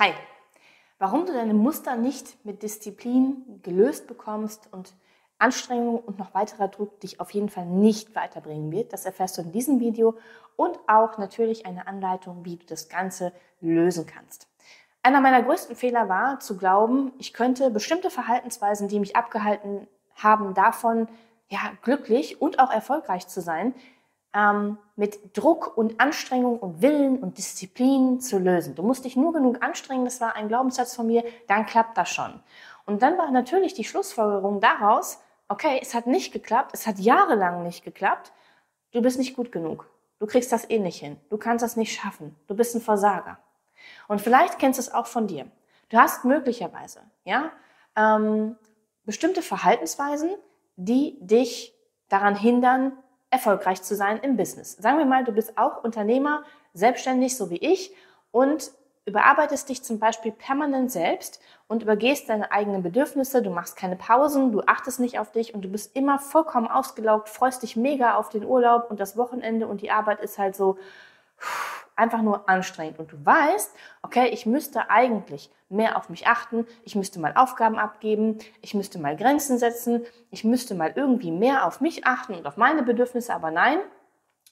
Hi, warum du deine Muster nicht mit Disziplin gelöst bekommst und Anstrengung und noch weiterer Druck dich auf jeden Fall nicht weiterbringen wird, das erfährst du in diesem Video und auch natürlich eine Anleitung, wie du das Ganze lösen kannst. Einer meiner größten Fehler war zu glauben, ich könnte bestimmte Verhaltensweisen, die mich abgehalten haben, davon ja glücklich und auch erfolgreich zu sein, ähm, mit Druck und Anstrengung und Willen und Disziplin zu lösen. Du musst dich nur genug anstrengen, das war ein Glaubenssatz von mir, dann klappt das schon. Und dann war natürlich die Schlussfolgerung daraus, okay, es hat nicht geklappt, es hat jahrelang nicht geklappt, du bist nicht gut genug. Du kriegst das eh nicht hin. Du kannst das nicht schaffen. Du bist ein Versager. Und vielleicht kennst du es auch von dir. Du hast möglicherweise, ja, ähm, bestimmte Verhaltensweisen, die dich daran hindern, erfolgreich zu sein im Business. Sagen wir mal, du bist auch Unternehmer, selbstständig, so wie ich, und überarbeitest dich zum Beispiel permanent selbst und übergehst deine eigenen Bedürfnisse, du machst keine Pausen, du achtest nicht auf dich und du bist immer vollkommen ausgelaugt, freust dich mega auf den Urlaub und das Wochenende und die Arbeit ist halt so, einfach nur anstrengend. Und du weißt, okay, ich müsste eigentlich mehr auf mich achten, ich müsste mal Aufgaben abgeben, ich müsste mal Grenzen setzen, ich müsste mal irgendwie mehr auf mich achten und auf meine Bedürfnisse, aber nein,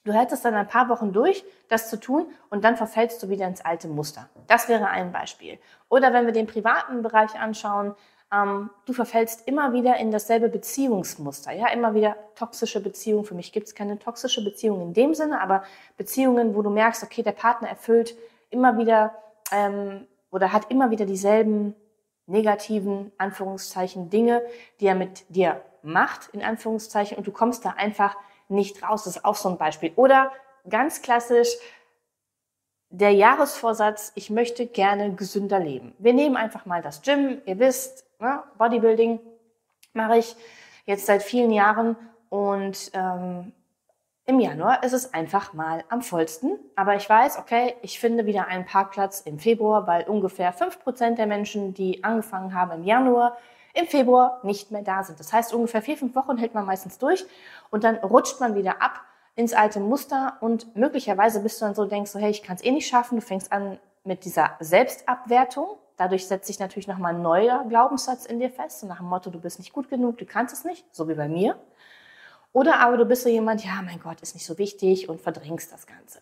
du hältst dann ein paar Wochen durch, das zu tun und dann verfällst du wieder ins alte Muster. Das wäre ein Beispiel. Oder wenn wir den privaten Bereich anschauen, ähm, du verfällst immer wieder in dasselbe Beziehungsmuster. Ja, immer wieder toxische Beziehungen. Für mich gibt es keine toxische Beziehung in dem Sinne, aber Beziehungen, wo du merkst, okay, der Partner erfüllt immer wieder ähm, oder hat immer wieder dieselben negativen Anführungszeichen Dinge, die er mit dir macht in Anführungszeichen und du kommst da einfach nicht raus. Das ist auch so ein Beispiel. Oder ganz klassisch der Jahresvorsatz, ich möchte gerne gesünder leben. Wir nehmen einfach mal das Gym. Ihr wisst, ne, Bodybuilding mache ich jetzt seit vielen Jahren und ähm, im Januar ist es einfach mal am vollsten. Aber ich weiß, okay, ich finde wieder einen Parkplatz im Februar, weil ungefähr fünf Prozent der Menschen, die angefangen haben im Januar, im Februar nicht mehr da sind. Das heißt, ungefähr vier, fünf Wochen hält man meistens durch und dann rutscht man wieder ab ins alte Muster und möglicherweise bist du dann so, denkst so, hey, ich kann es eh nicht schaffen. Du fängst an mit dieser Selbstabwertung. Dadurch setzt sich natürlich nochmal ein neuer Glaubenssatz in dir fest, nach dem Motto, du bist nicht gut genug, du kannst es nicht, so wie bei mir. Oder aber du bist so jemand, ja, mein Gott, ist nicht so wichtig und verdrängst das Ganze.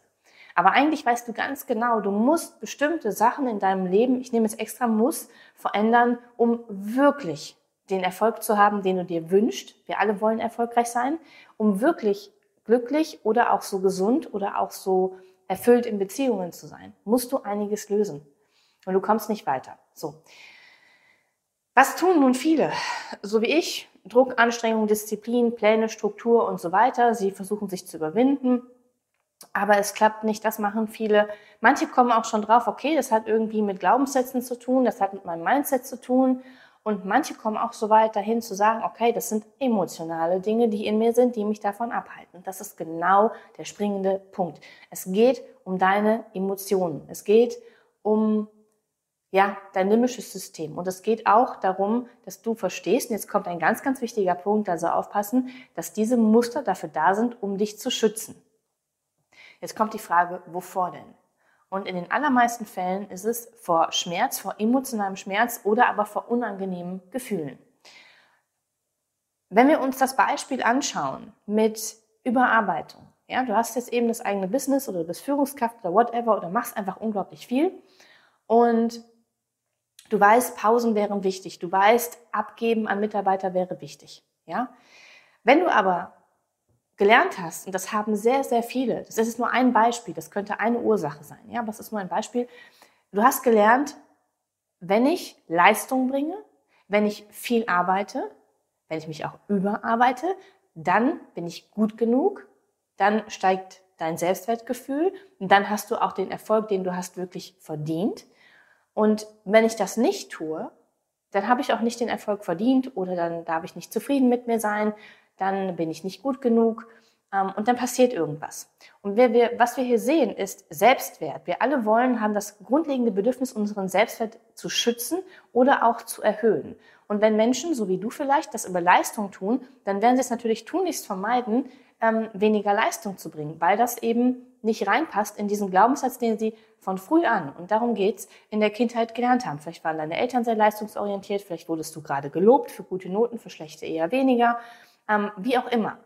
Aber eigentlich weißt du ganz genau, du musst bestimmte Sachen in deinem Leben, ich nehme jetzt extra muss, verändern, um wirklich den Erfolg zu haben, den du dir wünschst. Wir alle wollen erfolgreich sein, um wirklich glücklich oder auch so gesund oder auch so erfüllt in Beziehungen zu sein, musst du einiges lösen. Und du kommst nicht weiter. So. Was tun nun viele? So wie ich. Druck, Anstrengung, Disziplin, Pläne, Struktur und so weiter. Sie versuchen sich zu überwinden. Aber es klappt nicht, das machen viele. Manche kommen auch schon drauf, okay, das hat irgendwie mit Glaubenssätzen zu tun, das hat mit meinem Mindset zu tun. Und manche kommen auch so weit dahin zu sagen, okay, das sind emotionale Dinge, die in mir sind, die mich davon abhalten. Das ist genau der springende Punkt. Es geht um deine Emotionen. Es geht um ja, dein limbisches System. Und es geht auch darum, dass du verstehst, und jetzt kommt ein ganz, ganz wichtiger Punkt, also aufpassen, dass diese Muster dafür da sind, um dich zu schützen. Jetzt kommt die Frage, wovor denn? Und in den allermeisten Fällen ist es vor Schmerz, vor emotionalem Schmerz oder aber vor unangenehmen Gefühlen. Wenn wir uns das Beispiel anschauen mit Überarbeitung, ja, du hast jetzt eben das eigene Business oder du bist Führungskraft oder whatever oder machst einfach unglaublich viel und du weißt, Pausen wären wichtig, du weißt, abgeben an Mitarbeiter wäre wichtig, ja. Wenn du aber gelernt hast, und das haben sehr, sehr viele, das ist nur ein Beispiel, das könnte eine Ursache sein, ja, aber es ist nur ein Beispiel. Du hast gelernt, wenn ich Leistung bringe, wenn ich viel arbeite, wenn ich mich auch überarbeite, dann bin ich gut genug, dann steigt dein Selbstwertgefühl und dann hast du auch den Erfolg, den du hast, wirklich verdient. Und wenn ich das nicht tue, dann habe ich auch nicht den Erfolg verdient oder dann darf ich nicht zufrieden mit mir sein, dann bin ich nicht gut genug ähm, und dann passiert irgendwas. Und wir, wir, was wir hier sehen, ist Selbstwert. Wir alle wollen, haben das grundlegende Bedürfnis, unseren Selbstwert zu schützen oder auch zu erhöhen. Und wenn Menschen, so wie du vielleicht, das über Leistung tun, dann werden sie es natürlich tunlichst vermeiden, ähm, weniger Leistung zu bringen, weil das eben nicht reinpasst in diesen Glaubenssatz, den sie von früh an, und darum geht's, in der Kindheit gelernt haben. Vielleicht waren deine Eltern sehr leistungsorientiert, vielleicht wurdest du gerade gelobt für gute Noten, für schlechte eher weniger, ähm, wie auch immer.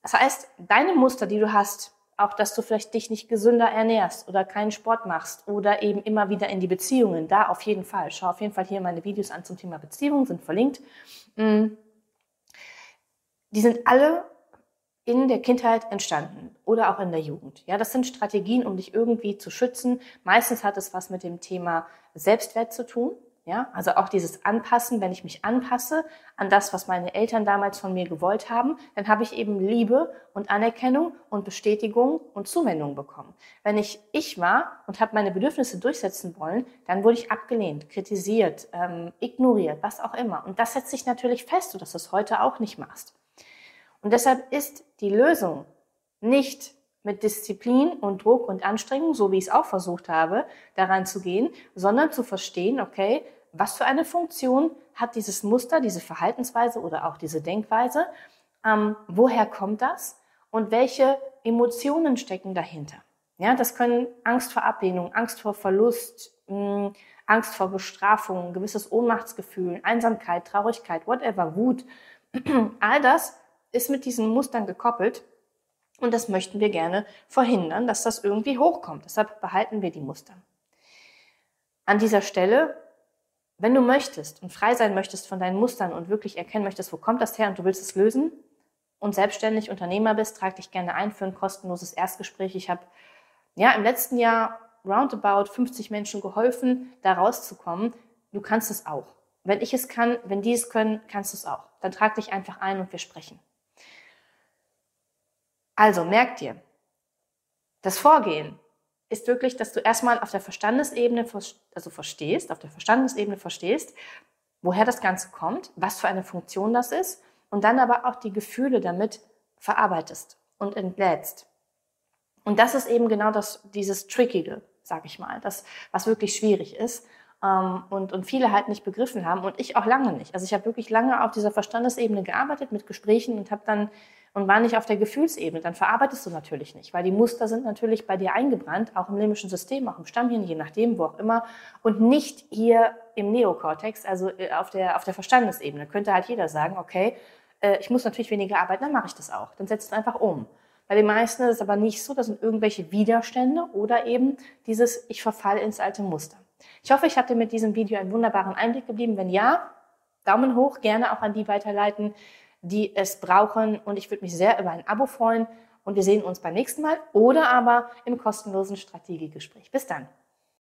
Das heißt, deine Muster, die du hast, auch dass du vielleicht dich nicht gesünder ernährst oder keinen Sport machst oder eben immer wieder in die Beziehungen, da auf jeden Fall. Schau auf jeden Fall hier meine Videos an zum Thema Beziehungen, sind verlinkt. Mm. Die sind alle in der Kindheit entstanden oder auch in der Jugend. Ja, das sind Strategien, um dich irgendwie zu schützen. Meistens hat es was mit dem Thema Selbstwert zu tun. Ja, also auch dieses Anpassen, wenn ich mich anpasse an das, was meine Eltern damals von mir gewollt haben, dann habe ich eben Liebe und Anerkennung und Bestätigung und Zuwendung bekommen. Wenn ich ich war und habe meine Bedürfnisse durchsetzen wollen, dann wurde ich abgelehnt, kritisiert, ähm, ignoriert, was auch immer. Und das setzt sich natürlich fest, dass du das heute auch nicht machst. Und deshalb ist die Lösung nicht mit Disziplin und Druck und Anstrengung, so wie ich es auch versucht habe, daran zu gehen, sondern zu verstehen, okay, was für eine Funktion hat dieses Muster, diese Verhaltensweise oder auch diese Denkweise, ähm, woher kommt das und welche Emotionen stecken dahinter. Ja, das können Angst vor Ablehnung, Angst vor Verlust, mh, hm, Angst vor Bestrafung, gewisses Ohnmachtsgefühl, Einsamkeit, Traurigkeit, whatever, Wut. All das ist mit diesen Mustern gekoppelt und das möchten wir gerne verhindern, dass das irgendwie hochkommt. Deshalb behalten wir die Muster. An dieser Stelle, wenn du möchtest und frei sein möchtest von deinen Mustern und wirklich erkennen möchtest, wo kommt das her und du willst es lösen und selbstständig Unternehmer bist, trag dich gerne ein für ein kostenloses Erstgespräch. Ich habe ja im letzten Jahr roundabout 50 Menschen geholfen, da rauszukommen. Du kannst es auch. Wenn ich es kann, wenn die es können, kannst du es auch. Dann trag dich einfach ein und wir sprechen. Also merk dir, das Vorgehen ist wirklich, dass du erstmal auf der Verstandesebene, also verstehst, auf der Verstandesebene verstehst, woher das Ganze kommt, was für eine Funktion das ist und dann aber auch die Gefühle damit verarbeitest und entlädst. Und das ist eben genau das, dieses Trickige, sag ich mal, das, was wirklich schwierig ist ähm, und, und viele halt nicht begriffen haben und ich auch lange nicht. Also ich habe wirklich lange auf dieser Verstandesebene gearbeitet mit Gesprächen und habe dann und war nicht auf der Gefühlsebene, dann verarbeitest du natürlich nicht, weil die Muster sind natürlich bei dir eingebrannt, auch im limbischen System, auch im Stammhirn, je nachdem, wo auch immer, und nicht hier im Neokortex, also äh, auf der, auf der Verstandesebene. Könnte halt jeder sagen, okay, äh, ich muss natürlich weniger arbeiten, dann mache ich das auch. Dann setzt es einfach um. Bei den meisten ist es aber nicht so, das sind irgendwelche Widerstände oder eben dieses, ich verfalle ins alte Muster. Ich hoffe, ich habe dir mit diesem Video einen wunderbaren Einblick gegeben. Wenn ja, Daumen hoch, gerne auch an die weiterleiten, die es brauchen. Und ich würde mich sehr über ein Abo freuen. Und wir sehen uns beim nächsten Mal oder aber im kostenlosen Strategiegespräch. Bis dann.